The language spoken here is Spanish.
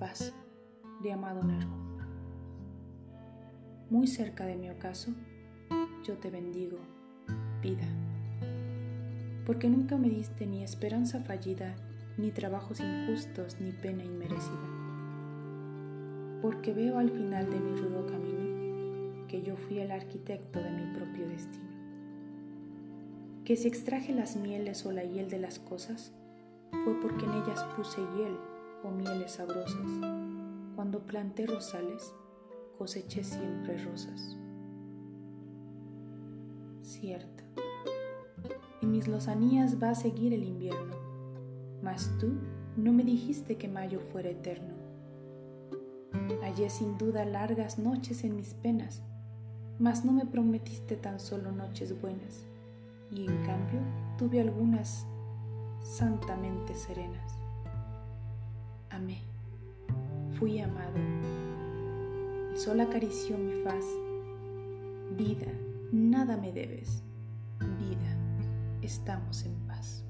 paz, de amado Nervo. Muy cerca de mi ocaso, yo te bendigo, vida, porque nunca me diste ni esperanza fallida, ni trabajos injustos, ni pena inmerecida. Porque veo al final de mi rudo camino que yo fui el arquitecto de mi propio destino. Que si extraje las mieles o la hiel de las cosas, fue porque en ellas puse hiel o mieles sabrosas. Cuando planté rosales, coseché siempre rosas. Cierto, en mis lozanías va a seguir el invierno, mas tú no me dijiste que mayo fuera eterno. Hallé sin duda largas noches en mis penas, mas no me prometiste tan solo noches buenas, y en cambio tuve algunas santamente serenas. Amé, fui amado, el sol acarició mi faz. Vida, nada me debes, vida, estamos en paz.